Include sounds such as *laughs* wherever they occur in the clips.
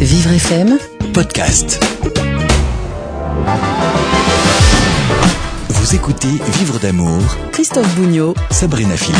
Vivre FM podcast. Vous écoutez Vivre d'amour, Christophe Bougnot Sabrina Philippe.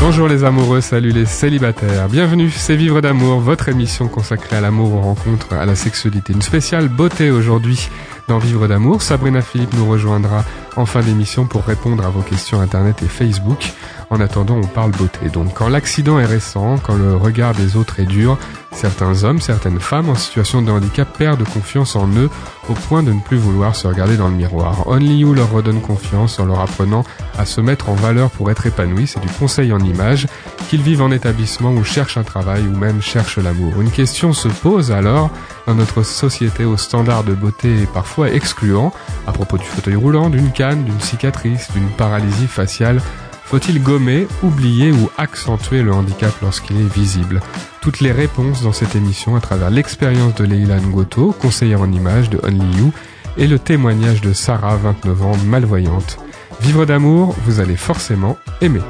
Bonjour les amoureux, salut les célibataires. Bienvenue, c'est Vivre d'amour, votre émission consacrée à l'amour, aux rencontres, à la sexualité. Une spéciale beauté aujourd'hui dans Vivre d'amour. Sabrina Philippe nous rejoindra en fin d'émission pour répondre à vos questions internet et Facebook. En attendant, on parle beauté. Donc quand l'accident est récent, quand le regard des autres est dur, certains hommes, certaines femmes en situation de handicap perdent confiance en eux au point de ne plus vouloir se regarder dans le miroir. Only You leur redonne confiance en leur apprenant à se mettre en valeur pour être épanouis. C'est du conseil en image, qu'ils vivent en établissement ou cherchent un travail ou même cherchent l'amour. Une question se pose alors dans notre société aux standards de beauté parfois excluants à propos du fauteuil roulant, d'une canne, d'une cicatrice, d'une paralysie faciale faut-il gommer, oublier ou accentuer le handicap lorsqu'il est visible? Toutes les réponses dans cette émission à travers l'expérience de Leila Ngoto, conseillère en images de Only You, et le témoignage de Sarah, 29 ans, malvoyante. Vivre d'amour, vous allez forcément aimer.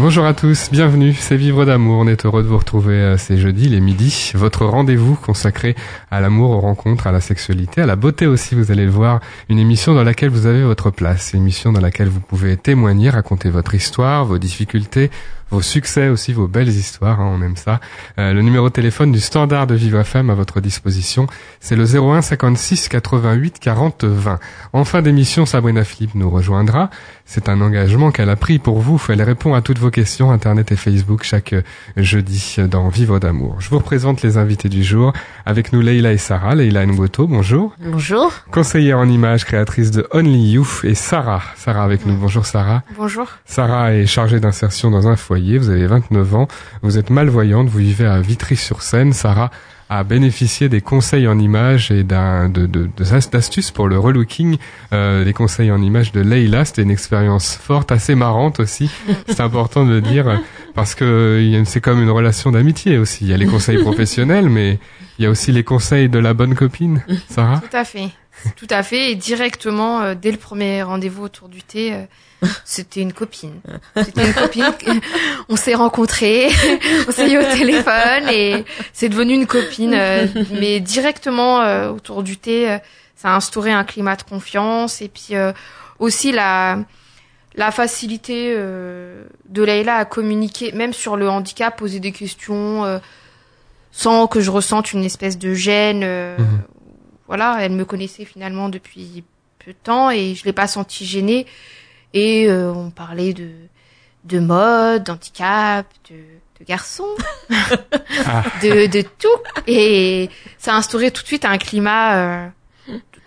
Bonjour à tous, bienvenue, c'est Vivre d'amour, on est heureux de vous retrouver euh, ces jeudis, les midis, votre rendez-vous consacré à l'amour, aux rencontres, à la sexualité, à la beauté aussi, vous allez le voir, une émission dans laquelle vous avez votre place, émission dans laquelle vous pouvez témoigner, raconter votre histoire, vos difficultés, vos succès aussi, vos belles histoires, hein, on aime ça. Euh, le numéro de téléphone du standard de Viva Femme à votre disposition, c'est le 01 56 88 40 20. En fin d'émission, Sabrina Philippe nous rejoindra. C'est un engagement qu'elle a pris pour vous. Elle répond à toutes vos questions Internet et Facebook chaque euh, jeudi dans Vivre d'amour. Je vous représente les invités du jour. Avec nous Leila et Sarah. Leila Ngoto, bonjour. Bonjour. Conseillère en images, créatrice de Only You et Sarah. Sarah avec nous. Bonjour Sarah. Bonjour. Sarah est chargée d'insertion dans un foyer vous avez 29 ans, vous êtes malvoyante, vous vivez à Vitry-sur-Seine. Sarah a bénéficié des conseils en images et d'un de, de, d'astuces pour le relooking, euh, les conseils en images de Leila. C'était une expérience forte, assez marrante aussi. *laughs* C'est important de le dire parce que c'est comme une relation d'amitié aussi. Il y a les conseils *laughs* professionnels, mais il y a aussi les conseils de la bonne copine. *laughs* Sarah? Tout à fait. Tout à fait. Et directement, euh, dès le premier rendez-vous autour du thé, euh, c'était une copine. C'était une copine. on s'est rencontrés, *laughs* on s'est eu au téléphone et c'est devenu une copine. Euh, mais directement autour du thé, ça a instauré un climat de confiance et puis aussi la la facilité de Leïla à communiquer, même sur le handicap, poser des questions sans que je ressente une espèce de gêne. Mhm voilà, elle me connaissait finalement depuis peu de temps et je l'ai pas senti gênée. Et euh, on parlait de de mode, d'handicap, de, de garçons, *laughs* de, de tout. Et ça a instauré tout de suite un climat euh,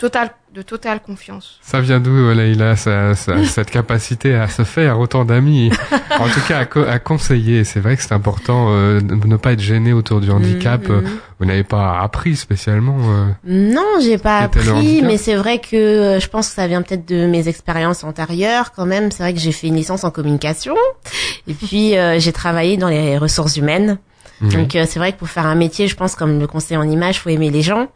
total de totale confiance. Ça vient d'où, Leïla, ça, ça, *laughs* cette capacité à se faire autant d'amis, en tout cas à, à conseiller. C'est vrai que c'est important euh, de ne pas être gêné autour du handicap. Mm-hmm. Vous n'avez pas appris spécialement euh, Non, j'ai pas appris, mais c'est vrai que euh, je pense que ça vient peut-être de mes expériences antérieures quand même. C'est vrai que j'ai fait une licence en communication et puis euh, j'ai travaillé dans les ressources humaines. Donc c'est vrai que pour faire un métier, je pense comme le conseiller en image, faut aimer les gens.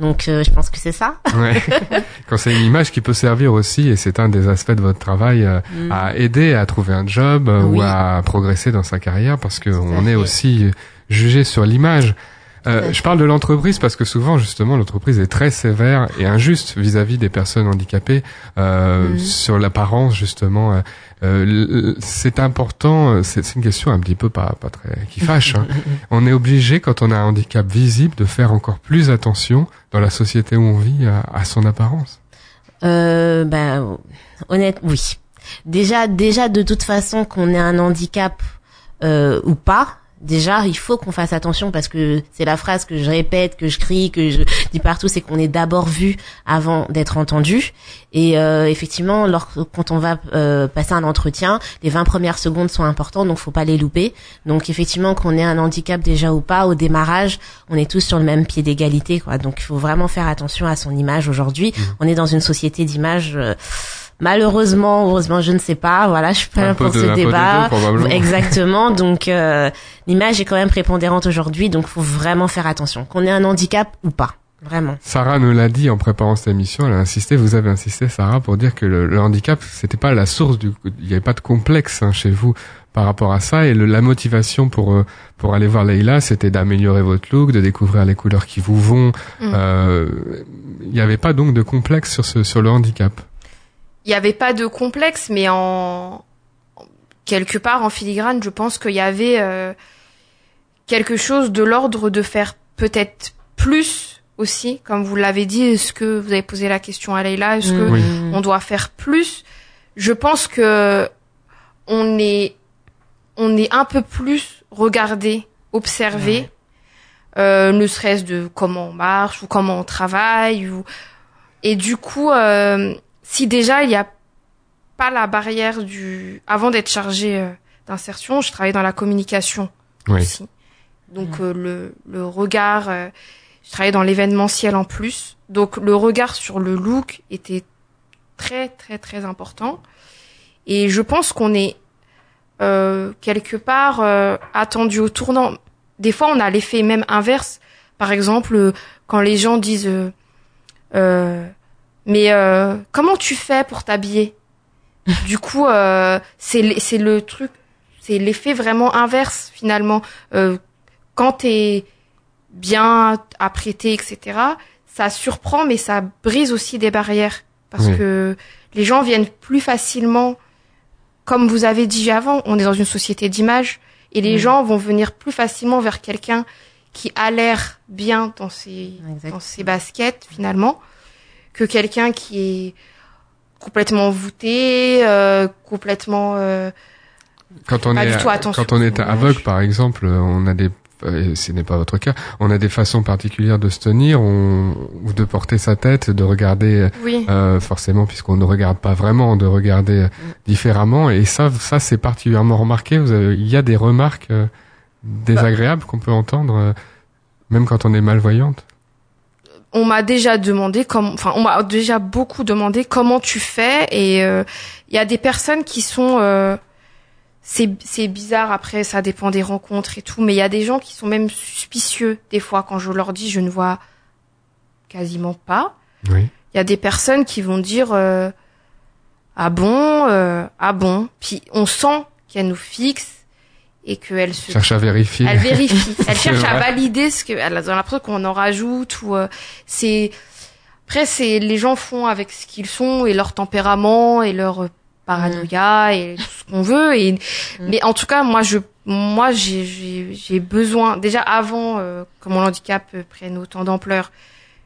Donc euh, je pense que c'est ça. ouais. *laughs* Quand c'est une image qui peut servir aussi, et c'est un des aspects de votre travail, euh, mm. à aider à trouver un job euh, ou à progresser dans sa carrière, parce qu'on est aussi jugé sur l'image. Euh, je parle de l'entreprise parce que souvent, justement, l'entreprise est très sévère et injuste vis-à-vis des personnes handicapées euh, mm. sur l'apparence, justement. Euh, c'est important. C'est une question un petit peu pas pas très qui fâche. Hein. *laughs* on est obligé, quand on a un handicap visible, de faire encore plus attention dans la société où on vit à, à son apparence. Euh, ben, honnête, oui. Déjà, déjà de toute façon, qu'on ait un handicap euh, ou pas, déjà il faut qu'on fasse attention parce que c'est la phrase que je répète, que je crie, que je dis partout, c'est qu'on est d'abord vu avant d'être entendu. Et euh, effectivement, quand on va euh, passer un entretien, les 20 premières secondes sont importantes, donc faut pas les louper. Donc effectivement, qu'on ait un handicap déjà ou pas, au démarrage, on est tous sur le même pied d'égalité, quoi. Donc il faut vraiment faire attention à son image aujourd'hui. Mmh. On est dans une société d'image. Euh, Malheureusement, heureusement, je ne sais pas. Voilà, je suis pas pour ce débat. Exactement. *laughs* Donc, euh, l'image est quand même prépondérante aujourd'hui, donc faut vraiment faire attention, qu'on ait un handicap ou pas. vraiment. Sarah nous l'a dit en préparant cette émission, elle a insisté, vous avez insisté Sarah pour dire que le, le handicap c'était pas la source du il n'y avait pas de complexe hein, chez vous par rapport à ça et le, la motivation pour euh, pour aller voir Leïla c'était d'améliorer votre look, de découvrir les couleurs qui vous vont. Mm. Euh, Il n'y avait pas donc de complexe sur ce sur le handicap. Il n'y avait pas de complexe, mais en quelque part en filigrane, je pense qu'il y avait euh, quelque chose de l'ordre de faire peut-être plus aussi, comme vous l'avez dit. Est-ce que vous avez posé la question à Leïla Est-ce que Oui. Mm. on doit faire plus? Je pense que on est on est un peu plus regardé, observé, euh, ne serait-ce de comment on marche ou comment on travaille ou et du coup euh, si déjà il y a pas la barrière du avant d'être chargé euh, d'insertion, je travaillais dans la communication Oui. aussi. Donc euh, le le regard euh, je travaillais dans l'événementiel en plus. Donc le regard sur le look était très très très important. Et je pense qu'on est euh, quelque part euh, attendu au tournant. Des fois, on a l'effet même inverse. Par exemple, quand les gens disent euh, euh, mais euh, comment tu fais pour t'habiller? *laughs* Du coup, euh, c'est le truc, c'est l'effet vraiment inverse finalement. Euh, quand t'es bien apprêté, etc., ça surprend, mais ça brise aussi des barrières parce Oui. que les gens viennent plus facilement. Comme vous avez dit avant, on est dans une société d'image et les Mm. gens vont venir plus facilement vers quelqu'un qui a l'air bien dans ses dans ses baskets finalement que quelqu'un qui est complètement voûté, euh, complètement euh, Quand on Pas est du tout attention quand on est aveugle par exemple, on a des euh, ce n'est pas votre cas, on a des façons particulières de se tenir, on, ou de porter sa tête, de regarder oui. euh, forcément puisqu'on ne regarde pas vraiment, de regarder euh, différemment et ça ça c'est particulièrement remarqué, vous avez- il y a des remarques euh, désagréables qu'on peut entendre euh, même quand on est malvoyante? On m'a déjà demandé comment enfin on m'a déjà beaucoup demandé comment tu fais et euh, il y a des personnes qui sont euh, c'est c'est bizarre après ça dépend des rencontres et tout mais il y a des gens qui sont même suspicieux des fois quand je leur dis je ne vois quasiment pas Oui. il y a des personnes qui vont dire euh, ah bon euh, ah bon? Puis on sent qu'elles nous fixent et qu'elles se Cherche à vérifier. elle vérifie. *laughs* Elle cherche à valider ce que, elle a l'impression qu'on en rajoute ou euh, c'est. Après, c'est les gens font avec ce qu'ils sont et leur tempérament et leur euh, paranoïa et tout ce qu'on veut. Et mais en tout cas, moi, je, moi, j'ai, j'ai, j'ai besoin. Déjà avant euh, que mon handicap euh, prenne autant d'ampleur,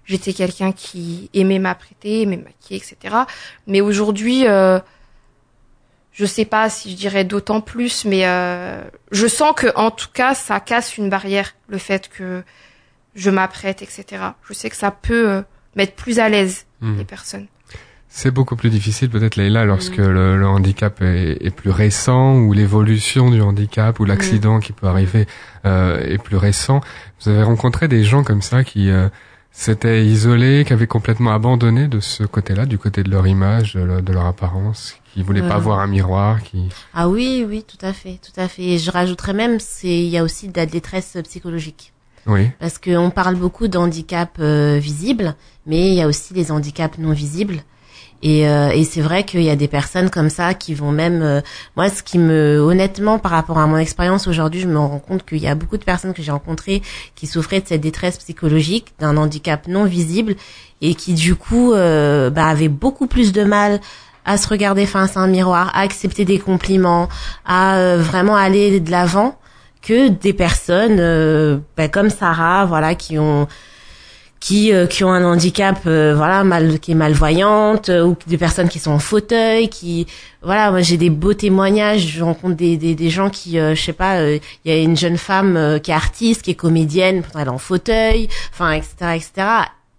j'étais quelqu'un qui aimait m'apprêter, aimait me maquiller, etc. Mais aujourd'hui. Euh, je sais pas si je dirais d'autant plus, mais euh, je sens que en tout cas ça casse une barrière, le fait que je m'apprête, etc. Je sais que ça peut euh, mettre plus à l'aise Hmm. les personnes. C'est beaucoup plus difficile peut-être Leïla lorsque Mm. le, le handicap est, est plus récent ou l'évolution du handicap ou l'accident qui peut arriver euh, est plus récent. Vous avez rencontré des gens comme ça qui euh, s'étaient isolés, qui avaient complètement abandonné de ce côté-là, du côté de leur image, de leur, de leur apparence, qui voulaient pas Euh. voir un miroir, qui Ah oui, oui, tout à fait, tout à fait. Et je rajouterais même, c'est il y a aussi de la détresse psychologique. oui, Parce qu'on parle beaucoup d'handicaps euh, visibles, mais il y a aussi les handicaps non visibles. Et, euh, et c'est vrai qu'il y a des personnes comme ça qui vont même... euh, moi, ce qui me... Honnêtement, par rapport à mon expérience aujourd'hui, je me rends compte qu'il y a beaucoup de personnes que j'ai rencontrées qui souffraient de cette détresse psychologique, d'un handicap non visible, et qui du coup euh, bah, avaient beaucoup plus de mal à se regarder face à un miroir, à accepter des compliments, à euh, vraiment aller de l'avant que des personnes euh, bah, comme Sarah, voilà, qui ont qui euh, qui ont un handicap euh, voilà mal qui est malvoyante euh, ou des personnes qui sont en fauteuil qui voilà moi j'ai des beaux témoignages je rencontre des des, des gens qui euh, je sais pas il y a une jeune femme qui est artiste qui est comédienne elle est en fauteuil enfin etc etc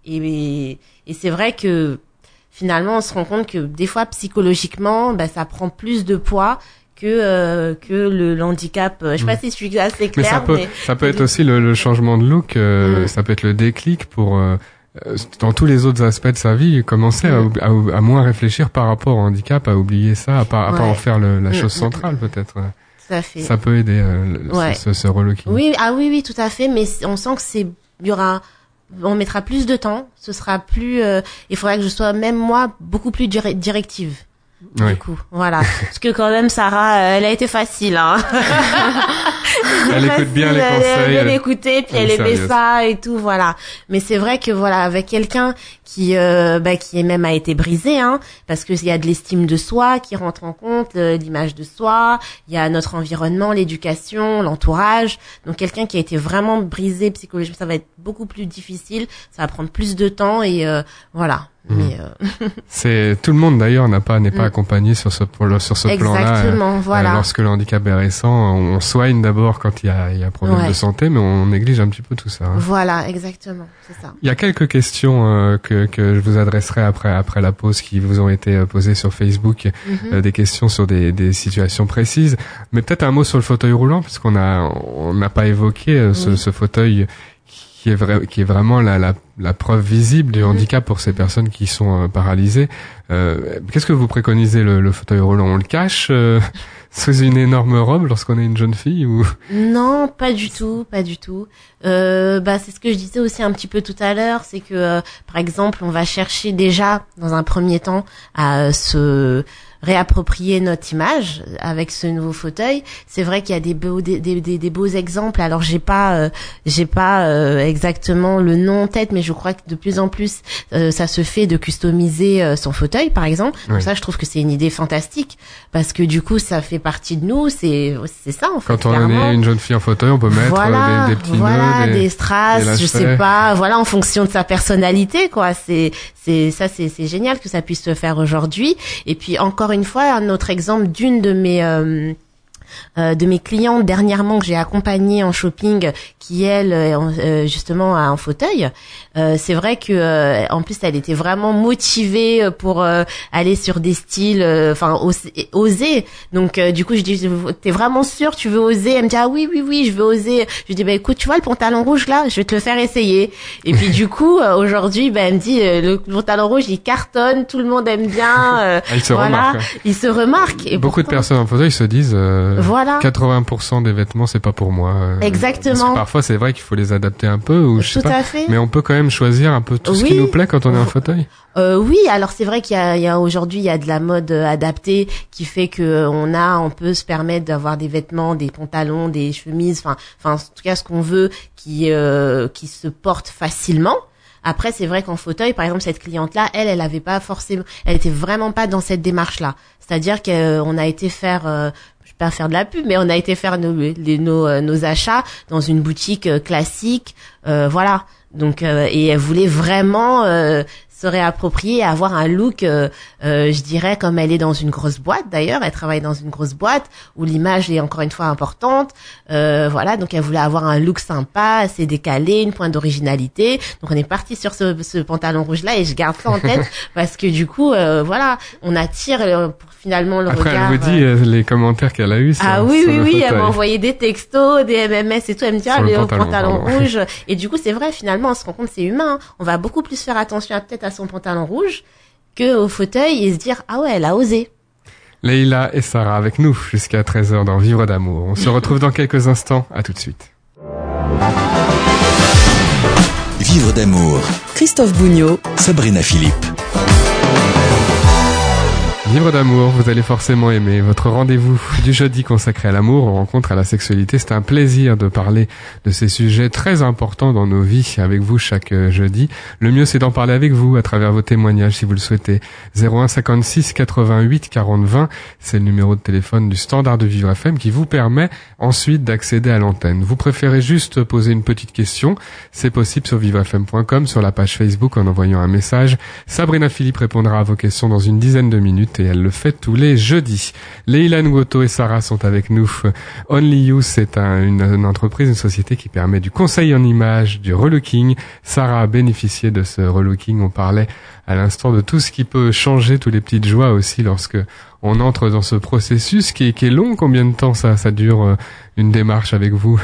et et c'est vrai que finalement on se rend compte que des fois psychologiquement bah, ça prend plus de poids que euh, que le, le handicap euh, je sais pas si je suis assez mais claire ça peut mais- ça peut être aussi le, le changement de look, euh, Mm. ça peut être le déclic pour euh, dans tous les autres aspects de sa vie, commencer à, Mm. à, à moins réfléchir par rapport au handicap, à oublier ça, à pas, à pas en faire le- la Mm, chose mm, centrale peut-être. tout à fait Ça peut aider Ouais. ce, ce relooking. Oui, ah oui, oui, tout à fait. Mais on sent que c'est, il y aura on mettra plus de temps, ce sera plus, euh, il faudra que je sois même moi beaucoup plus dire- directive. Oui. Du coup, voilà. Parce que quand même, Sarah, euh, elle a été facile. Hein. *laughs* Elle écoute bien les conseils. Elle, elle- écoutait, puis elle aimait ça et tout, voilà. Mais c'est vrai que voilà, avec quelqu'un qui, euh, bah, qui même a été brisé, hein, parce que il y a de l'estime de soi qui rentre en compte, euh, l'image de soi, il y a notre environnement, l'éducation, l'entourage. Donc quelqu'un qui a été vraiment brisé psychologiquement, ça va être beaucoup plus difficile, ça va prendre plus de temps et euh, voilà. Mhm. Mais euh, *laughs* C'est tout le monde d'ailleurs n'a pas n'est pas Mm. accompagné sur ce sur ce plan-là. exactement, Euh, voilà. lorsque le handicap est récent, on soigne d'abord quand il y a, il y a un problème Ouais. de santé, mais on néglige un petit peu tout ça. hein. Voilà, exactement, c'est ça. Il y a quelques questions euh, que, que je vous adresserai après après la pause qui vous ont été euh, posées sur Facebook, euh, des questions sur des, des situations précises. Mais peut-être un mot sur le fauteuil roulant, parce qu'on a on n'a pas évoqué euh, ce, Oui. ce fauteuil qui est vrai, qui est vraiment la, la, la preuve visible du Mhm. handicap pour ces personnes qui sont euh, paralysées. Euh, Qu'est-ce que vous préconisez le, le fauteuil roulant? On le cache euh, *laughs* sous une énorme robe lorsqu'on est une jeune fille ou? Non, pas du tout, pas du tout. Euh, bah, c'est ce que je disais aussi un petit peu tout à l'heure, c'est que euh, par exemple, on va chercher déjà dans un premier temps à se réapproprier notre image avec ce nouveau fauteuil. C'est vrai qu'il y a des beaux des, des, des- des beaux exemples. Alors j'ai pas euh, j'ai pas euh, exactement le nom en tête, mais je crois que de plus en plus euh, ça se fait de customiser euh, son fauteuil, par exemple. Donc ça, je trouve que c'est une idée fantastique parce que du coup, ça fait partie de nous. C'est c'est ça en fait. quand on est une jeune fille en fauteuil, on peut mettre voilà, euh, des, des petits voilà, nœuds, des, des... strass, je sais pas, voilà, en fonction de sa personnalité, quoi. C'est, c'est, ça, c'est, c'est génial que ça puisse se faire aujourd'hui. Et puis encore une fois, un autre exemple d'une de mes euh, de mes clientes dernièrement que j'ai accompagnée en shopping, qui elle euh, en- euh, justement a un fauteuil. Euh, c'est vrai que euh, en plus elle était vraiment motivée pour euh, aller sur des styles, euh, enfin oser. Donc euh, du coup je dis t'es vraiment sûre tu veux oser? Elle me dit ah oui oui oui je veux oser. Je lui dis bah écoute tu vois le pantalon rouge là je vais te le faire essayer. Et puis du coup euh, aujourd'hui bah, elle me dit euh, le pantalon rouge il cartonne tout le monde aime bien. euh, Ah, il se voilà, remarque. il se remarque. Et Beaucoup de personnes en fauteuil se disent euh, Voilà. 80% des vêtements c'est pas pour moi. Euh, Exactement. parce que parfois c'est vrai qu'il faut les adapter un peu ou je sais Tout pas. à fait. Mais on peut quand même choisir un peu tout ce qui nous plaît quand on est en fauteuil. Euh, oui, alors c'est vrai qu'il y a, il y a aujourd'hui il y a de la mode euh, adaptée qui fait que euh, on a, on peut se permettre d'avoir des vêtements, des pantalons, des chemises, enfin, enfin en tout cas ce qu'on veut qui euh, qui se porte facilement. Après, c'est vrai qu'en fauteuil, par exemple, cette cliente-là, elle, elle avait pas forcément, elle était vraiment pas dans cette démarche-là. C'est-à-dire qu'on a été faire, euh, pas faire de la pub, mais on a été faire nos les, nos, euh, nos achats dans une boutique euh, classique, euh, voilà. Donc, et elle voulait vraiment se réapproprier, avoir un look, euh, euh, je dirais, comme elle est dans une grosse boîte d'ailleurs. Elle travaille dans une grosse boîte où l'image est encore une fois importante. Euh, voilà, donc elle voulait avoir un look sympa, assez décalé, une pointe d'originalité. Donc on est parti sur ce, ce pantalon rouge là et je garde ça en *laughs* tête parce que du coup, euh, voilà, on attire pour finalement le Après regard. elle vous dit les commentaires qu'elle a eu ah oui, oui, *laughs* oui, elle m'a envoyé des textos, des MMS et tout. Elle me dit, ah, le pantalon, pantalon, rouge. *laughs* Et du coup, c'est vrai, finalement, on se rend compte, c'est humain. hein. On va beaucoup plus faire attention à peut-être à son pantalon rouge que au fauteuil et se dire, ah ouais, elle a osé. Leïla et Sarah avec nous jusqu'à 13h dans Vivre d'amour. On se *laughs* retrouve dans quelques instants. À tout de suite. Vivre d'amour. Christophe Bougnot, Sabrina Philippe. Vivre d'amour, vous allez forcément aimer votre rendez-vous du jeudi consacré à l'amour, aux rencontres, à la sexualité. C'est un plaisir de parler de ces sujets très importants dans nos vies avec vous chaque euh, jeudi. Le mieux, c'est d'en parler avec vous à travers vos témoignages si vous le souhaitez. 01 56 88 40 20, c'est le numéro de téléphone du standard de Vivre FM qui vous permet ensuite d'accéder à l'antenne. Vous préférez juste poser une petite question, c'est possible sur vivrefm.com, sur la page Facebook en envoyant un message. Sabrina Philippe répondra à vos questions dans une dizaine de minutes et elle le fait tous les jeudis. Leila Ngoto et Sarah sont avec nous. Only You, c'est un- une, une entreprise, une société qui permet du conseil en image, du relooking. Sarah a bénéficié de ce relooking. On parlait à l'instant de tout ce qui peut changer, toutes les petites joies aussi lorsque on entre dans ce processus qui est, qui est long. Combien de temps ça, ça dure euh, une démarche avec vous?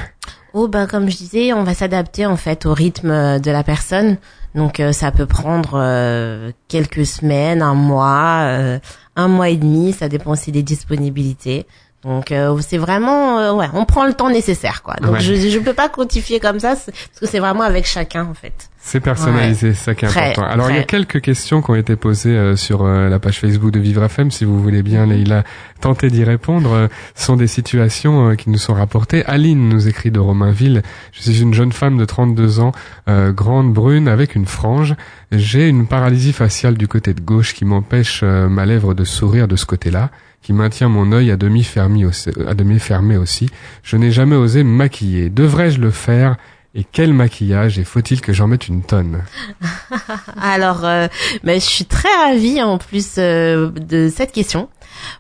Oh, bah, comme je disais, on va s'adapter, en fait, au rythme euh, de la personne. Donc, euh, ça peut prendre euh, quelques semaines, un mois, euh, un mois et demi. Ça dépend aussi des disponibilités. Donc euh, c'est vraiment euh, ouais, on prend le temps nécessaire quoi. Donc Ouais. je je peux pas quantifier comme ça parce que c'est vraiment avec chacun en fait. C'est personnalisé, c'est ça qui est Très, important. Alors il y a quelques questions qui ont été posées euh, sur euh, la page Facebook de Vivre FM. Si vous voulez bien, Leïla, tenter d'y répondre. Euh, Ce sont des situations euh, qui nous sont rapportées. Aline nous écrit de Romainville. Je suis une jeune femme de 32 ans, euh, grande, brune, avec une frange. J'ai une paralysie faciale du côté de gauche qui m'empêche euh, ma lèvre de sourire de ce côté-là qui maintient mon œil à demi fermé aussi. Demi aussi. Je n'ai jamais osé me maquiller. Devrais-je le faire? Et quel maquillage? Et faut-il que j'en mette une tonne? *laughs* Alors, euh, ben, je suis très ravie en plus euh, de cette question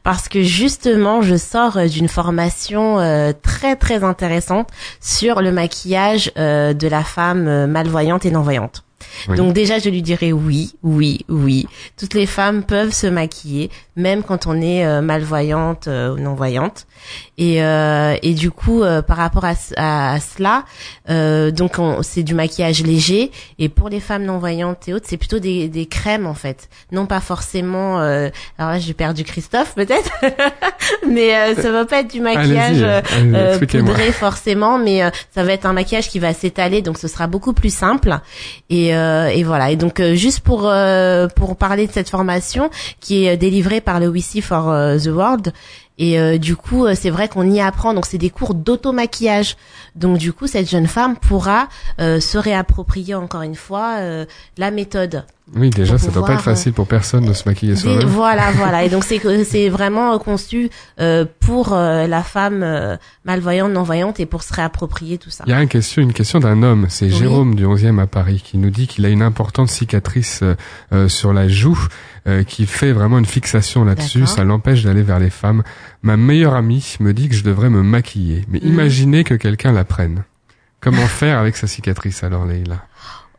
parce que justement, je sors d'une formation euh, très très intéressante sur le maquillage euh, de la femme malvoyante et non-voyante. Oui. Donc déjà, je lui dirais oui, oui, oui. Toutes les femmes peuvent se maquiller, même quand on est euh, malvoyante euh, ou non-voyante. Et, euh, et du coup, euh, par rapport à, à- à cela, euh, donc on- c'est du maquillage léger. Et pour les femmes non-voyantes et autres, c'est plutôt des, des crèmes en fait, non pas forcément. euh, alors là, j'ai perdu Christophe peut-être, *laughs* mais euh, ça va pas être du maquillage expliquez-moi. poudré forcément, mais euh, ça va être un maquillage qui va s'étaler, donc ce sera beaucoup plus simple. Et, euh, et voilà. Et donc euh, juste pour euh, pour parler de cette formation qui est délivrée par le WC for the World. Et du coup, c'est vrai qu'on y apprend. Donc, c'est des cours d'auto-maquillage. Donc, du coup, cette jeune femme pourra se réapproprier encore une fois la méthode. Oui, déjà, ça doit pas être facile pour personne de se maquiller Des- soi-même. voilà, *laughs* voilà. Et donc, c'est que- c'est vraiment euh, conçu euh, pour euh, la femme euh, malvoyante, non-voyante, et pour se réapproprier tout ça. Il y a une question, une question d'un homme, c'est Oui. Jérôme du 11e à Paris, qui nous dit qu'il a une importante cicatrice euh, euh, sur la joue, euh, qui fait vraiment une fixation là-dessus, ça l'empêche d'aller vers les femmes. Ma meilleure amie me dit que je devrais me maquiller, mais Mhm. imaginez que quelqu'un la prenne. Comment faire avec sa cicatrice alors, Leïla?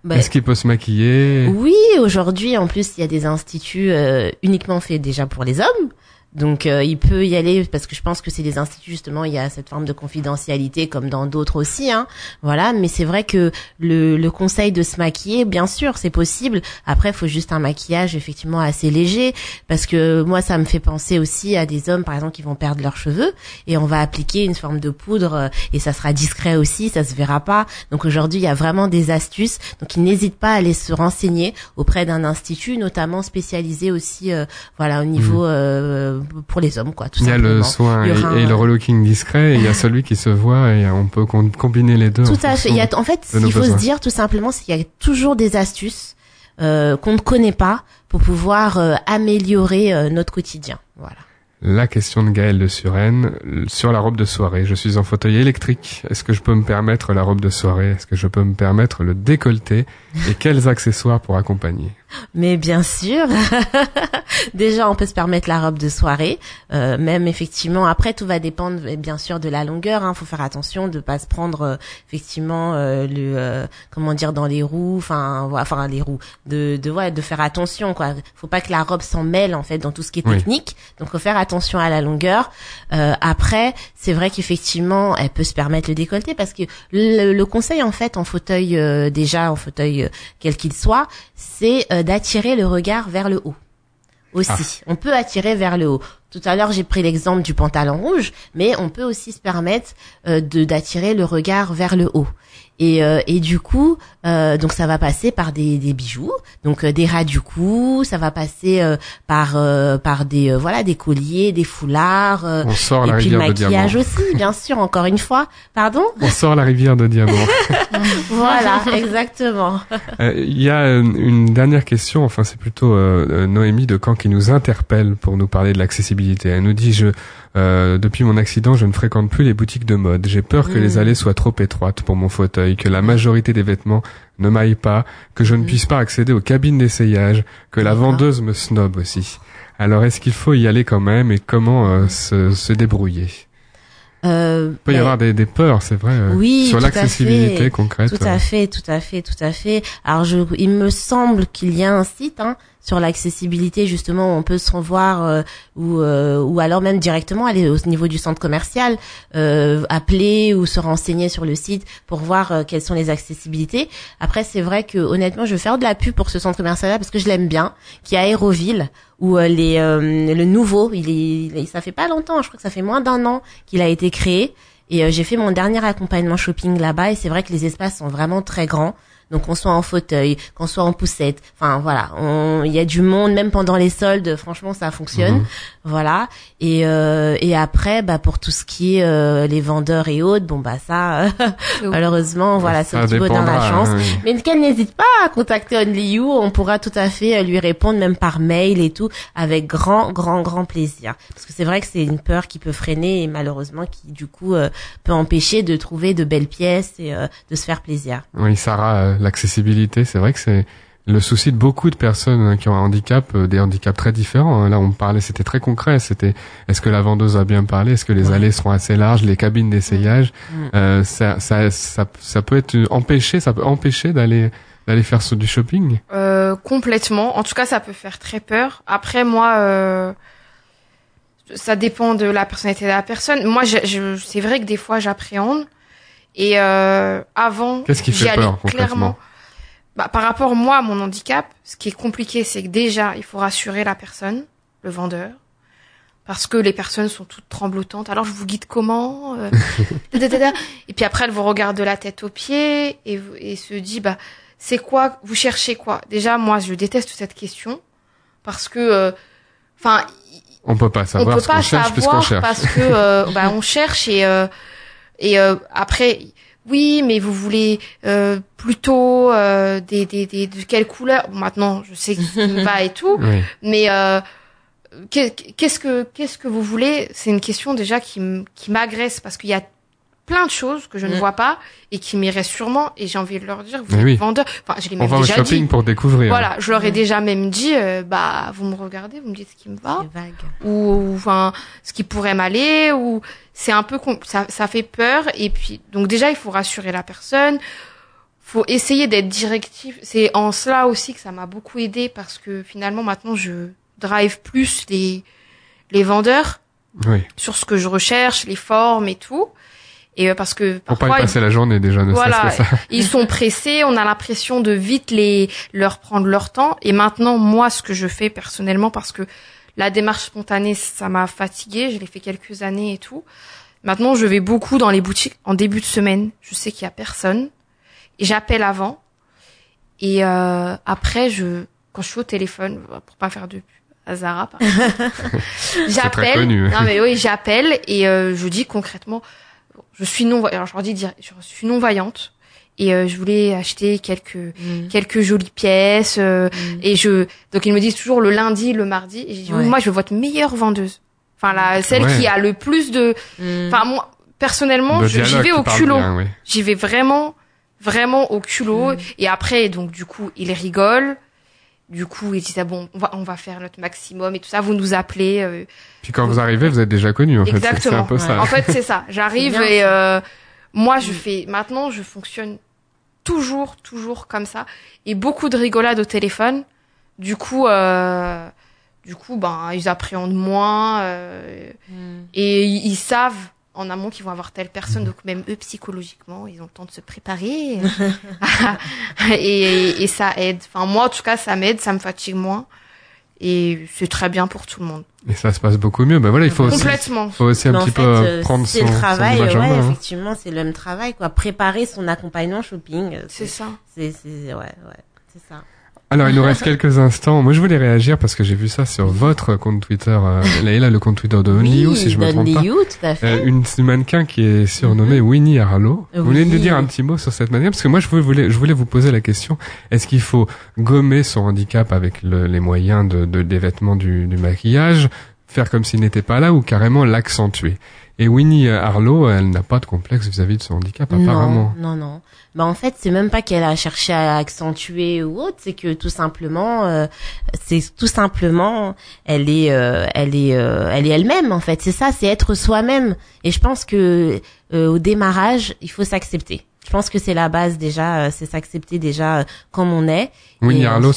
Ben, Est-ce qu'il peut se maquiller? Oui, aujourd'hui, en plus, il y a des instituts euh, uniquement faits déjà pour les hommes. Donc, euh, il peut y aller parce que je pense que c'est des instituts justement. Il y a cette forme de confidentialité comme dans d'autres aussi, hein. Voilà. Mais c'est vrai que le, le conseil de se maquiller, bien sûr, c'est possible. Après, il faut juste un maquillage effectivement assez léger parce que moi, ça me fait penser aussi à des hommes, par exemple, qui vont perdre leurs cheveux et on va appliquer une forme de poudre euh, et ça sera discret aussi, ça se verra pas. Donc aujourd'hui, il y a vraiment des astuces. Donc ils n'hésitent pas à aller se renseigner auprès d'un institut, notamment spécialisé aussi, euh, voilà, au niveau euh, pour les hommes, quoi. Tout Il y a simplement. le soin Il et, y aura et un- le relooking discret, et il y a celui qui se voit, et on peut com- combiner les deux. en Tout à fait. Il y a, en fait, ce qu'il faut se dire tout simplement, c'est qu'il y a toujours des astuces euh, qu'on ne connaît pas pour pouvoir euh, améliorer euh, notre quotidien. Voilà. La question de Gaël de euh, sur la robe de soirée. Je suis en fauteuil électrique. Est-ce que je peux me permettre la robe de soirée? Est-ce que je peux me permettre le décolleté? Et quels accessoires pour accompagner? Mais bien sûr, *laughs* déjà on peut se permettre la robe de soirée, euh, même effectivement. Après tout va dépendre euh, bien sûr de la longueur. Il faut faire attention de pas se prendre euh, effectivement euh, le euh, comment dire dans les roues, enfin enfin les roues, de de ouais, de faire attention quoi. Faut pas que la robe s'en mêle en fait dans tout ce qui est Oui. technique. Donc faut faire attention à la longueur. Euh, après c'est vrai qu'effectivement elle peut se permettre le décolleté parce que le, le conseil en fait en fauteuil euh, déjà en fauteuil quel qu'il soit, c'est euh, d'attirer le regard vers le haut. Aussi, on peut attirer vers le haut. Tout à l'heure, j'ai pris l'exemple du pantalon rouge, mais on peut aussi se permettre euh, de d'attirer le regard vers le haut. Et, euh, et du coup, euh, donc ça va passer par des, des bijoux, donc euh, des ras du cou, ça va passer euh, par euh, par des euh, voilà des colliers, des foulards, euh, On sort et la puis le rivière de diamants. maquillage aussi, bien *laughs* sûr. Encore une fois, pardon? On sort la rivière de diamants. *laughs* *laughs* Voilà, exactement. Euh, Il y a une dernière question, enfin c'est plutôt Noémie de Caen qui nous interpelle pour nous parler de l'accessibilité. Elle nous dit je euh, depuis mon accident, je ne fréquente plus les boutiques de mode. J'ai peur que Mm. les allées soient trop étroites pour mon fauteuil, que la majorité des vêtements ne m'aillent pas, que je ne Mm. puisse pas accéder aux cabines d'essayage, que la vendeuse me snob aussi. Alors est-ce qu'il faut y aller quand même et comment euh, se, se débrouiller? Euh, Il peut y ben, avoir des, des peurs, c'est vrai, Oui, sur l'accessibilité concrète. Tout à fait, tout à fait, tout à fait. Alors, je, il me semble qu'il y a un site hein, sur l'accessibilité justement on peut se revoir euh, ou euh, ou alors même directement aller au niveau du centre commercial, euh, appeler ou se renseigner sur le site pour voir euh, quelles sont les accessibilités. Après c'est vrai que honnêtement je vais faire de la pub pour ce centre commercial là parce que je l'aime bien, qui est à Aéroville où euh, les le nouveau il est, il ça fait pas longtemps, je crois que ça fait moins d'un an qu'il a été créé. Et j'ai fait mon dernier accompagnement shopping là-bas et c'est vrai que les espaces sont vraiment très grands. Donc qu'on soit en fauteuil, qu'on soit en poussette, enfin voilà, il y a du monde même pendant les soldes. Franchement, ça fonctionne, Mhm. voilà. Et euh, et après, bah pour tout ce qui est euh, les vendeurs et autres, bon bah ça, *laughs* euh, malheureusement, voilà, c'est Ça un petit peu dans la chance. oui. Mais qu'elle n'hésite pas à contacter Only You, on pourra tout à fait euh, lui répondre même par mail et tout avec grand grand grand plaisir. Parce que c'est vrai que c'est une peur qui peut freiner et malheureusement qui du coup euh, peut empêcher de trouver de belles pièces et euh, de se faire plaisir. Oui, Sarah, euh, l'accessibilité, c'est vrai que c'est le souci de beaucoup de personnes hein, qui ont un handicap, euh, des handicaps très différents. hein. Là, on parlait, c'était très concret. C'était, est-ce que la vendeuse a bien parlé Est-ce que les Ouais. allées seront assez larges Les cabines d'essayage, euh, ça, ça, ça, ça peut être empêché, ça peut empêcher d'aller d'aller faire du shopping? Euh, complètement. En tout cas, ça peut faire très peur. Après, moi, euh, ça dépend de la personnalité de la personne. Moi, je, je- c'est vrai que des fois, j'appréhende. Et euh, avant, Qu'est-ce qui fait peur clairement. Bah, par rapport moi à mon handicap, ce qui est compliqué, c'est que déjà, il faut rassurer la personne, le vendeur, parce que les personnes sont toutes tremblotantes. Alors, je vous guide comment euh. *laughs* Et puis après, elle vous regarde de la tête aux pieds et, se dit, bah, c'est quoi Vous cherchez quoi? Déjà, moi, je déteste cette question parce que, euh, enfin, On peut pas on savoir peut ce qu'on pas cherche savoir parce que euh, bah, on *laughs* cherche et euh, et euh, après oui mais vous voulez euh, plutôt euh, des, des des de quelle couleur? Bon, maintenant je sais me va et tout *laughs* Oui. mais euh, qu'est- qu'est-ce que qu'est-ce que vous voulez? C'est une question déjà qui qui m'agresse parce qu'il y a plein de choses que je ne Mm. vois pas et qui m'irait sûrement et j'ai envie de leur dire vous Mais êtes oui. vendeur enfin je On même au déjà shopping dit pour découvrir. voilà je leur ai Mm. déjà même dit euh, bah vous me regardez vous me dites ce qui me va ou enfin ce qui pourrait m'aller ou c'est un peu ça ça fait peur et puis donc déjà il faut rassurer la personne faut essayer d'être directif c'est en cela aussi que ça m'a beaucoup aidé parce que finalement maintenant je drive plus les les vendeurs Oui. sur ce que je recherche les formes et tout et euh, parce que Pour pas y parfois ils- passer la journée déjà, ne Voilà. ça. ils sont *laughs* pressés, on a l'impression de vite les leur prendre leur temps. Et maintenant, moi, ce que je fais personnellement, parce que la démarche spontanée, ça m'a fatiguée, je l'ai fait quelques années et tout. Maintenant, je vais beaucoup dans les boutiques en début de semaine. Je sais qu'il y a personne et j'appelle avant. Et euh, après, je quand je suis au téléphone, pour pas faire de Zara, par *laughs* j'appelle. Non mais oui, j'appelle et euh, je dis concrètement, je suis non, alors je leur dis, dire- je suis non voyante et euh, je voulais acheter quelques Mm. quelques jolies pièces euh, Mm. et je donc ils me disent toujours le lundi, le mardi et j'ai dit Ouais. moi je veux votre meilleure vendeuse. Enfin la celle Ouais. qui a le plus de Mm. enfin moi personnellement j'y vais au culot. oui. J'y vais vraiment vraiment au culot et après donc du coup ils rigolent. Du coup, ils disent ah bon, on va on va faire notre maximum et tout ça, vous nous appelez euh, Puis quand vous arrivez, vous êtes déjà connu en fait. C'est- C'est un Exactement. peu ça. En fait, c'est ça. J'arrive et euh, moi, je fais. Maintenant, je fonctionne toujours, toujours comme ça. Et beaucoup de rigolade au téléphone. Du coup, euh, du coup, ben, ils appréhendent moins euh, Mm. et ils, ils savent en amont qu'ils vont avoir telle personne. Donc même eux, psychologiquement, ils ont le temps de se préparer. *laughs* et, et ça aide. Enfin, moi, en tout cas, ça m'aide, ça me fatigue moins. Et c'est très bien pour tout le monde. Et ça se passe beaucoup mieux. Ben voilà, il faut aussi, Complètement. faut aussi un Mais petit fait, peu euh, prendre c'est son, le son travail, en ouais, main. hein. effectivement, c'est le même travail, quoi. Préparer son accompagnement shopping, euh, C'est ça. c'est, ouais, ouais, c'est ça. Alors, il nous reste quelques instants. Moi, je voulais réagir parce que j'ai vu ça sur votre compte Twitter, euh, Leïla, le compte Twitter de Only You, si je me trompe pas. You, tout à fait. Euh, une mannequin qui est surnommée Winnie Harlow. Vous voulez Oui. nous dire un petit mot sur cette manière? Parce que moi, je voulais, je voulais vous poser la question est-ce qu'il faut gommer son handicap avec le- les moyens de, de des vêtements, du, du maquillage, faire comme s'il n'était pas là, ou carrément l'accentuer? Et Winnie Harlow, elle n'a pas de complexe vis-à-vis de son handicap, apparemment. Non, non, non. Bah en fait, c'est même pas qu'elle a cherché à accentuer ou autre, c'est que tout simplement, euh, c'est tout simplement, elle est, euh, elle est, euh, elle est elle-même en fait. C'est ça, c'est être soi-même. Et je pense que euh, au démarrage, il faut s'accepter. Je pense que c'est la base déjà, euh, c'est s'accepter déjà euh, comme on est. Winnie Et, Harlow, euh,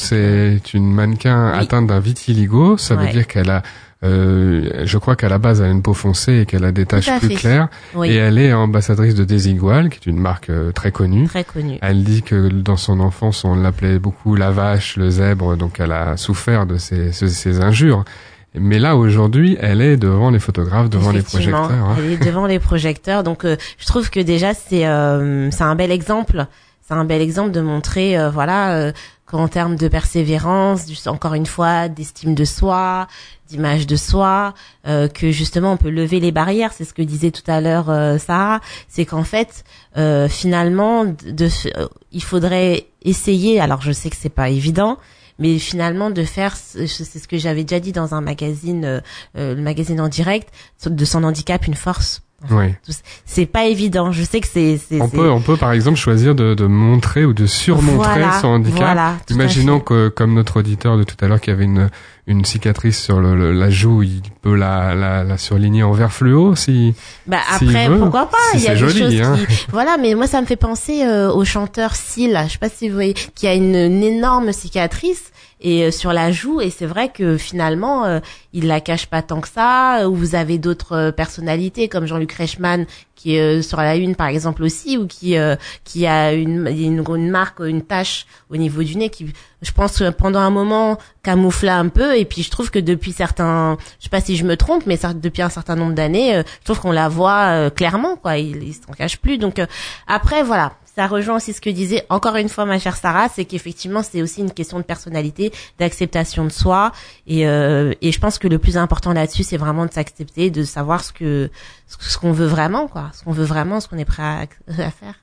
c'est une mannequin Oui. atteinte d'un vitiligo. Ça veut dire qu'elle a, euh, je crois qu'à la base, elle a une peau foncée et qu'elle a des taches plus fait. claires. Oui, Et elle est ambassadrice de Desigual, qui est une marque euh, très connue. très connu. Elle dit que dans son enfance, on l'appelait beaucoup la vache, le zèbre, donc elle a souffert de ces, ces, ces injures. Mais là, aujourd'hui, elle est devant les photographes, devant les projecteurs. hein. Elle est devant les projecteurs. Donc, euh, je trouve que déjà, c'est euh, c'est un bel exemple. C'est un bel exemple de montrer, euh, voilà, euh, qu'en termes de persévérance, encore une fois, d'estime de soi, d'image de soi, euh, que justement, on peut lever les barrières. C'est ce que disait tout à l'heure euh, Sarah. C'est qu'en fait, euh, finalement, de, il faudrait essayer. Alors, je sais que c'est pas évident. Mais finalement, de faire, ce- c'est ce que j'avais déjà dit dans un magazine, euh, euh, le magazine en direct, de son handicap une force. Oui. C'est pas évident. Je sais que c'est. On peut, on peut par exemple choisir de, de montrer ou de surmontrer Voilà, son handicap. voilà, Imaginons que, comme notre auditeur de tout à l'heure qui avait une, une cicatrice sur le, le- la joue, il peut la, la, la surligner en vert fluo si. Bah après, veut. pourquoi pas Si Il y a des joli, choses hein. qui. *laughs* Voilà, mais moi ça me fait penser euh, au chanteur Seal. Je sais pas si vous voyez, qui a une, une énorme cicatrice et euh, sur la joue. Et c'est vrai que finalement, euh, il la cache pas tant que ça. Ou vous avez d'autres euh, personnalités comme Jean-Luc Reichmann qui est euh, sur la une par exemple aussi, ou qui euh, qui a une, une marque, une tache au niveau du nez qui, je pense, pendant un moment camoufla un peu. Et puis je trouve que depuis certains, je sais pas si je me trompe, mais depuis un certain nombre d'années, euh, je trouve qu'on la voit euh, clairement, quoi. Il, il s'en cache plus. Donc après, voilà. Ça rejoint aussi ce que disait encore une fois ma chère Sarah, c'est qu'effectivement c'est aussi une question de personnalité, d'acceptation de soi, et, euh, et je pense que le plus important là-dessus c'est vraiment de s'accepter, de savoir ce que ce qu'on veut vraiment, quoi, ce qu'on veut vraiment, ce qu'on est prêt à, à faire.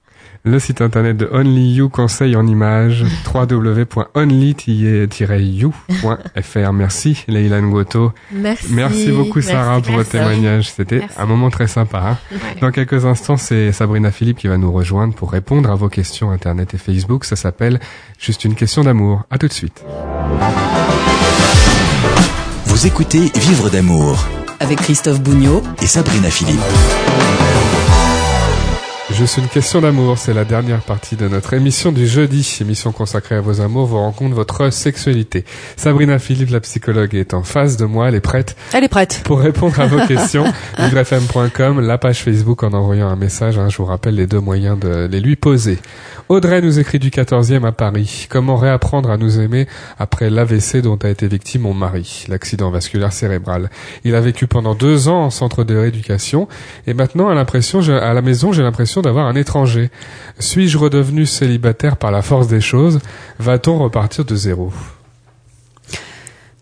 Le site internet de Only You conseille en images *laughs* www.only-you.fr. Merci Leila Ngoto. Merci. Merci beaucoup Sarah Merci, pour votre témoignage. C'était Merci. un moment très sympa. hein. Ouais. Dans quelques instants, c'est Sabrina Philippe qui va nous rejoindre pour répondre à vos questions Internet et Facebook. Ça s'appelle Juste une question d'amour. À tout de suite. Vous écoutez Vivre d'amour Avec Christophe Bougnot et Sabrina Philippe. Juste une question d'amour, c'est la dernière partie de notre émission du jeudi, émission consacrée à vos amours, vos rencontres, votre sexualité. Sabrina Philippe, la psychologue, est en face de moi, elle est prête Elle est prête. pour répondre à vos questions. *laughs* livrefm.com, la page Facebook en envoyant un message, hein, je vous rappelle les deux moyens de les lui poser. Audrey nous écrit du 14e à Paris. Comment réapprendre à nous aimer après l'AVC dont a été victime mon mari, l'accident vasculaire cérébral. Il a vécu pendant deux ans en centre de rééducation et maintenant à l'impression, à la maison, j'ai l'impression un étranger. Suis-je redevenu célibataire par la force des choses? Va-t-on repartir de zéro?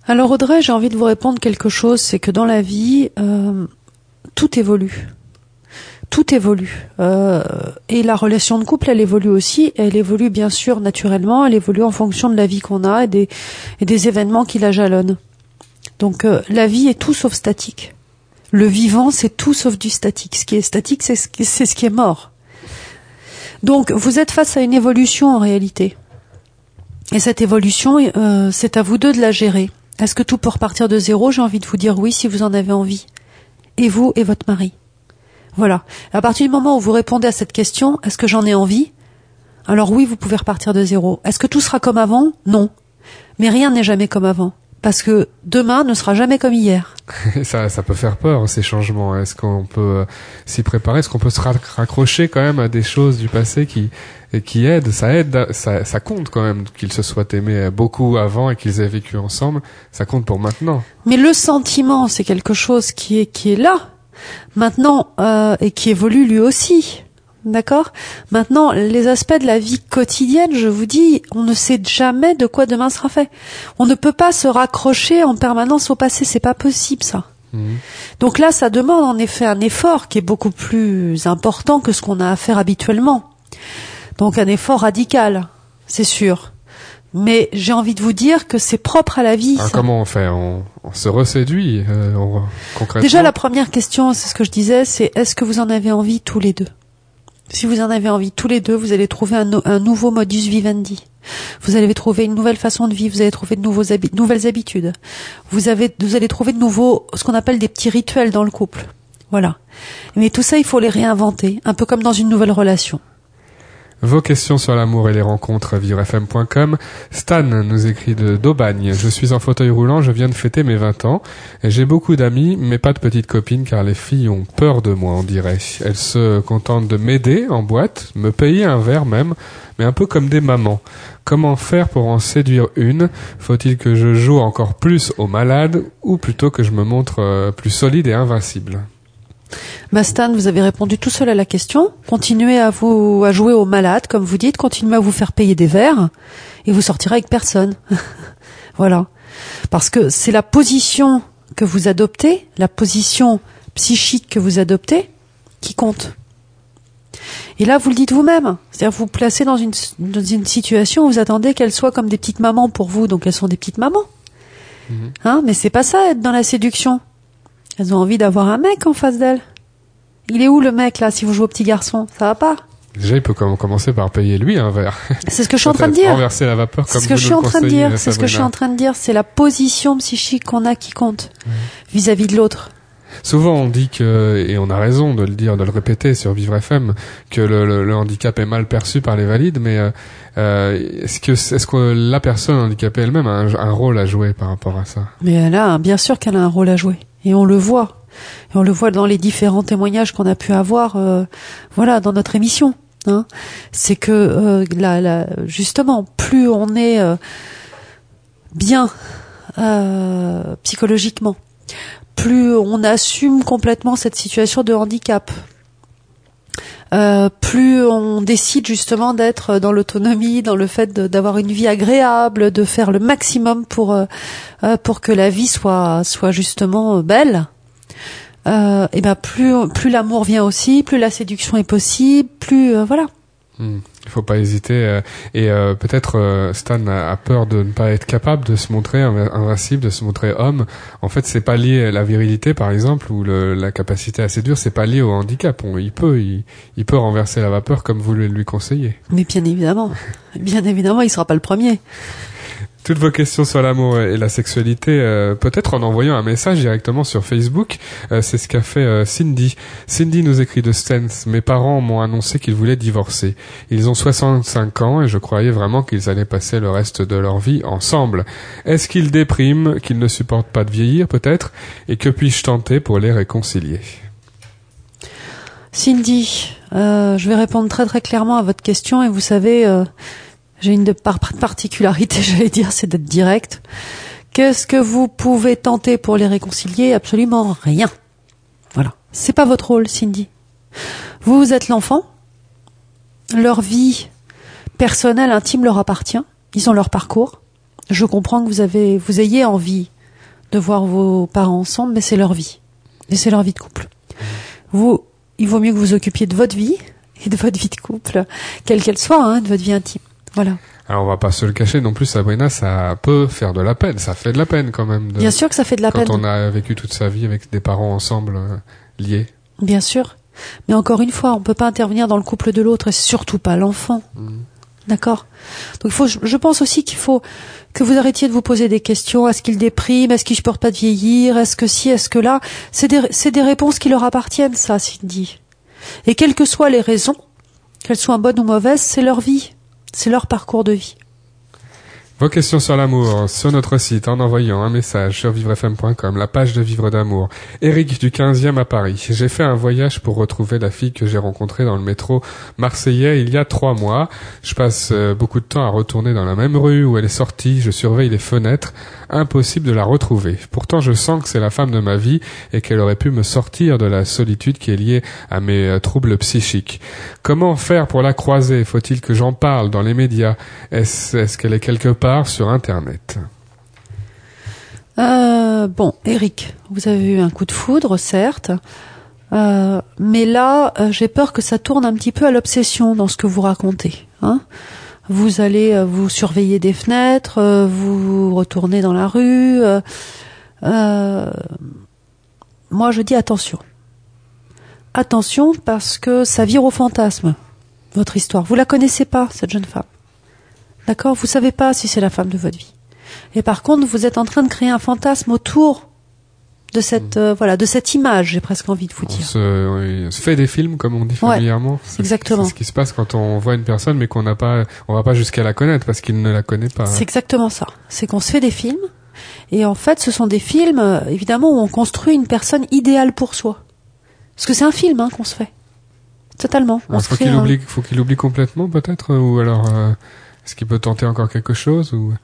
Alors Audrey, j'ai envie de vous répondre quelque chose, c'est que dans la vie, euh, tout évolue. Tout évolue. Euh, et la relation de couple, elle évolue aussi. Elle évolue bien sûr naturellement, elle évolue en fonction de la vie qu'on a et des, événements qui la jalonnent. Donc euh, la vie est tout sauf statique. Le vivant, c'est tout sauf du statique. Ce qui est statique, c'est ce qui est mort. Donc vous êtes face à une évolution en réalité. Et cette évolution, euh, c'est à vous deux de la gérer. Est-ce que tout peut repartir de zéro J'ai envie de vous dire oui si vous en avez envie. Et vous et votre mari. Voilà. À partir du moment où vous répondez à cette question, est-ce que j'en ai envie Alors oui, vous pouvez repartir de zéro. Est-ce que tout sera comme avant? Non. Mais rien n'est jamais comme avant. Parce que demain ne sera jamais comme hier. *laughs* ça, ça peut faire peur, ces changements. Est-ce qu'on peut euh, s'y préparer? Est-ce qu'on peut se rac- raccrocher quand même à des choses du passé qui, et qui aident? Ça aide, ça, ça compte quand même qu'ils se soient aimés beaucoup avant et qu'ils aient vécu ensemble. Ça compte pour maintenant. Mais le sentiment, c'est quelque chose qui est qui est là maintenant euh, et qui évolue lui aussi. D'accord? Maintenant, les aspects de la vie quotidienne, je vous dis, on ne sait jamais de quoi demain sera fait. On ne peut pas se raccrocher en permanence au passé, c'est pas possible ça. Mhm. Donc là, ça demande en effet un effort qui est beaucoup plus important que ce qu'on a à faire habituellement. Donc un effort radical, c'est sûr. Mais j'ai envie de vous dire que c'est propre à la vie. Ça. comment on fait? On, on se reséduit euh, on- concrètement? Déjà, la première question, c'est ce que je disais, c'est est-ce que vous en avez envie tous les deux? Si vous en avez envie tous les deux, vous allez trouver un, no- un nouveau modus vivendi. Vous allez trouver une nouvelle façon de vivre, vous allez trouver de nouveaux nouvelles habitudes. Vous, avez, vous allez trouver de nouveaux, ce qu'on appelle des petits rituels dans le couple. Voilà. Mais tout ça, il faut les réinventer, un peu comme dans une nouvelle relation. Vos questions sur l'amour et les rencontres, vivrefm.com. Stan nous écrit de d'Aubagne. Je suis en fauteuil roulant, je viens de fêter mes 20 ans. J'ai beaucoup d'amis, mais pas de petites copines car les filles ont peur de moi, on dirait. Elles se contentent de m'aider en boîte, me payer un verre même, mais un peu comme des mamans. Comment faire pour en séduire une? Faut-il que je joue encore plus aux malades ou plutôt que je me montre euh, plus solide et invincible? Bah, Stan, vous avez répondu tout seul à la question. Continuez à vous à jouer aux malades, comme vous dites. Continuez à vous faire payer des verres et vous sortirez avec personne. *laughs* voilà. Parce que c'est la position que vous adoptez, la position psychique que vous adoptez, qui compte. Et là, vous le dites vous-même. C'est-à-dire, vous vous placez dans une, dans une situation où vous attendez qu'elles soient comme des petites mamans pour vous, donc elles sont des petites mamans. Hein, mais c'est pas ça, être dans la séduction. Elles ont envie d'avoir un mec en face d'elles. Il est où le mec, là, si vous jouez au petit garçon? Ça va pas? Déjà, il peut com- commencer par payer lui un verre. *laughs* C'est ce que je suis en train de dire. Renverser la vapeur C'est comme ce que je suis en train de dire. C'est ce que je suis en train de dire. C'est la position psychique qu'on a qui compte vis-à-vis de l'autre. Souvent, on dit que, et on a raison de le dire, de le répéter sur Vivre FM, que le, handicap est mal perçu par les valides, mais euh, euh, est-ce que, la personne handicapée elle-même a un, rôle à jouer par rapport à ça? Mais elle a, bien sûr qu'elle a un rôle à jouer. Et on le voit. Et on le voit dans les différents témoignages qu'on a pu avoir, euh, voilà, dans notre émission. Hein. C'est que, justement, plus on est bien psychologiquement, plus on assume complètement cette situation de handicap. euh, plus on décide justement d'être dans l'autonomie, dans le fait d'avoir une vie agréable, de faire le maximum pour euh, euh, pour que la vie soit soit justement belle. Et ben plus plus l'amour vient aussi, plus la séduction est possible, plus voilà. Hmm. Il faut pas hésiter. euh, et euh, peut-être euh, Stan a, peur de ne pas être capable de se montrer inv- invincible, de se montrer homme. En fait, c'est pas lié à la virilité, par exemple, ou le, la capacité à séduire. C'est pas lié au handicap. On- il peut, il, il peut renverser la vapeur comme vous lui conseillez. Mais bien évidemment, bien évidemment, il sera pas le premier. Toutes vos questions sur l'amour et la sexualité, euh, peut-être en envoyant un message directement sur Facebook. Euh, c'est ce qu'a fait euh, Cindy. Cindy nous écrit de Stens. Mes parents m'ont annoncé qu'ils voulaient divorcer. Ils ont 65 ans et je croyais vraiment qu'ils allaient passer le reste de leur vie ensemble. Est-ce qu'ils dépriment, qu'ils ne supportent pas de vieillir peut-être? Et que puis-je tenter pour les réconcilier? Cindy, euh, je vais répondre très très clairement à votre question et vous savez, euh, j'ai une de par particularité, *laughs* j'allais dire, c'est d'être direct. Qu'est-ce que vous pouvez tenter pour les réconcilier? Absolument rien. Voilà. C'est pas votre rôle, Cindy. Vous, vous êtes l'enfant. Leur vie personnelle, intime leur appartient. Ils ont leur parcours. Je comprends que vous avez, vous ayez envie de voir vos parents ensemble, mais c'est leur vie. Et c'est leur vie de couple. Vous, il vaut mieux que vous occupiez de votre vie et de votre vie de couple, quelle qu'elle soit, hein, de votre vie intime. Voilà. Alors on va pas se le cacher non plus, Sabrina, ça peut faire de la peine. Ça fait de la peine quand même. De, Bien sûr que ça fait de la quand peine. on a vécu toute sa vie avec des parents ensemble euh, liés. Bien sûr. Mais encore une fois, on peut pas intervenir dans le couple de l'autre et surtout pas l'enfant. D'accord? Donc il faut, je pense aussi qu'il faut que vous arrêtiez de vous poser des questions. Est-ce qu'il déprime? Est-ce qu'il supporte pas de vieillir? Est-ce que si? Est-ce que là? C'est des, c'est des réponses qui leur appartiennent, ça, Cindy. Et quelles que soient les raisons, qu'elles soient bonnes ou mauvaises, c'est leur vie, c'est leur parcours de vie. Vos questions sur l'amour sur notre site en envoyant un message sur vivrefm.com, la page de Vivre d'amour. Eric du 15e à Paris. J'ai fait un voyage pour retrouver la fille que j'ai rencontrée dans le métro marseillais il y a trois mois. Je passe euh, beaucoup de temps à retourner dans la même rue où elle est sortie. Je surveille les fenêtres. Impossible de la retrouver. Pourtant, je sens que c'est la femme de ma vie et qu'elle aurait pu me sortir de la solitude qui est liée à mes euh, troubles psychiques. Comment faire pour la croiser? Faut-il que j'en parle dans les médias? Est-ce qu'elle est quelque part sur Internet Euh, bon, Eric, vous avez eu un coup de foudre, certes, Euh, mais là, euh, j'ai peur que ça tourne un petit peu à l'obsession dans ce que vous racontez. Hein vous allez vous surveiller des fenêtres, vous retournez dans la rue. moi, je dis attention. Attention parce que ça vire au fantasme, votre histoire. Vous la connaissez pas, cette jeune femme. D'accord Vous savez pas si c'est la femme de votre vie. Et par contre, vous êtes en train de créer un fantasme autour de cette euh, voilà de cette image, j'ai presque envie de vous On dire. se, on se fait des films, comme on dit familièrement. Exactement. C'est ce qui se passe quand on voit une personne, mais qu'on n'a pas, on va pas jusqu'à la connaître parce qu'il ne la connaît pas. C'est exactement ça. C'est qu'on se fait des films et en fait, ce sont des films euh, évidemment où on construit une personne idéale pour soi. Parce que c'est un film hein, qu'on se fait. Totalement. On Alors, se faut qu'il un- oublie, faut qu'il oublie complètement peut-être, ou alors euh, est-ce qu'il peut tenter encore quelque chose ou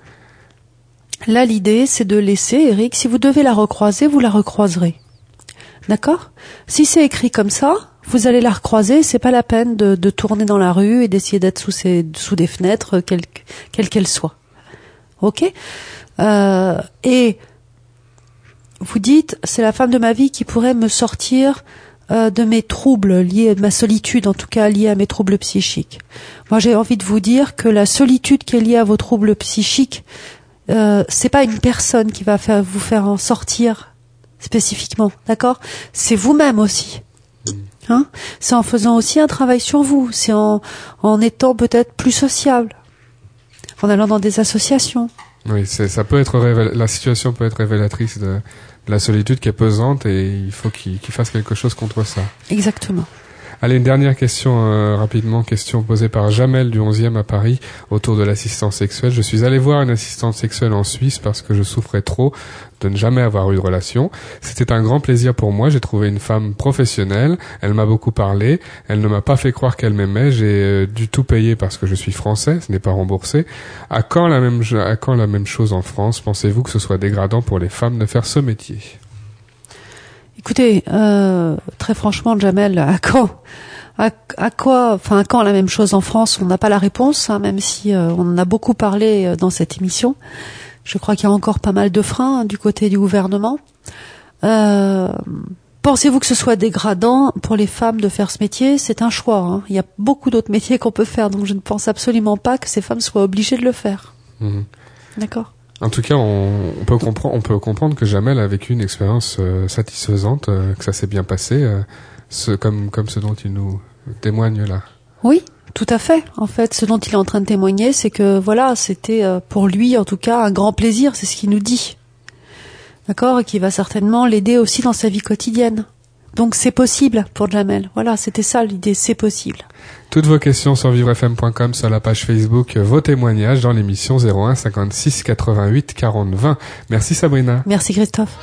Là, l'idée, c'est de laisser, Eric, si vous devez la recroiser, vous la recroiserez. D'accord? Si c'est écrit comme ça, vous allez la recroiser, c'est pas la peine de, de tourner dans la rue et d'essayer d'être sous, des fenêtres, quelles quelles qu'elles soient. Ok? Euh, Et vous dites, c'est la femme de ma vie qui pourrait me sortir euh, de mes troubles liés à ma solitude, en tout cas liée à mes troubles psychiques. Moi, j'ai envie de vous dire que la solitude qui est liée à vos troubles psychiques, euh, c'est pas une personne qui va vous faire en sortir spécifiquement, d'accord? C'est vous-même aussi. Hein? C'est en faisant aussi un travail sur vous, c'est en, en étant peut-être plus sociable, en allant dans des associations. Oui, ça peut être la situation peut être révélatrice de, de la solitude qui est pesante et il faut qu'il, fasse quelque chose contre ça. Exactement. Allez, une dernière question euh, rapidement, question posée par Jamel du 11e à Paris autour de l'assistance sexuelle. Je suis allé voir une assistante sexuelle en Suisse parce que je souffrais trop de ne jamais avoir eu de relation. C'était un grand plaisir pour moi. J'ai trouvé une femme professionnelle. Elle m'a beaucoup parlé. Elle ne m'a pas fait croire qu'elle m'aimait. J'ai euh, dû tout payer parce que je suis français. Ce n'est pas remboursé. À quand la même, à quand la même chose en France? Pensez-vous que ce soit dégradant pour les femmes de faire ce métier? Écoutez, euh, très franchement, Jamel, à quand à, à quoi, enfin, à quand la même chose en France? On n'a pas la réponse, hein, même si euh, on en a beaucoup parlé euh, dans cette émission. Je crois qu'il y a encore pas mal de freins hein, du côté du gouvernement. Pensez-vous que ce soit dégradant pour les femmes de faire ce métier? C'est un choix. hein. Il y a beaucoup d'autres métiers qu'on peut faire, donc je ne pense absolument pas que ces femmes soient obligées de le faire. Mhm. D'accord? En tout cas, on, peut comprendre, que Jamel a vécu une expérience euh, satisfaisante, euh, que ça s'est bien passé, euh, comme comme ce dont il nous témoigne là. Oui, tout à fait. En fait, ce dont il est en train de témoigner, c'est que voilà, c'était pour lui, en tout cas, un grand plaisir. C'est ce qu'il nous dit. D'accord? Et qui va certainement l'aider aussi dans sa vie quotidienne. Donc c'est possible pour Jamel. Voilà, c'était ça l'idée, c'est possible. Toutes vos questions sur vivrefm.com, sur la page Facebook, vos témoignages dans l'émission 01 56 88 40 20. Merci Sabrina. Merci Christophe.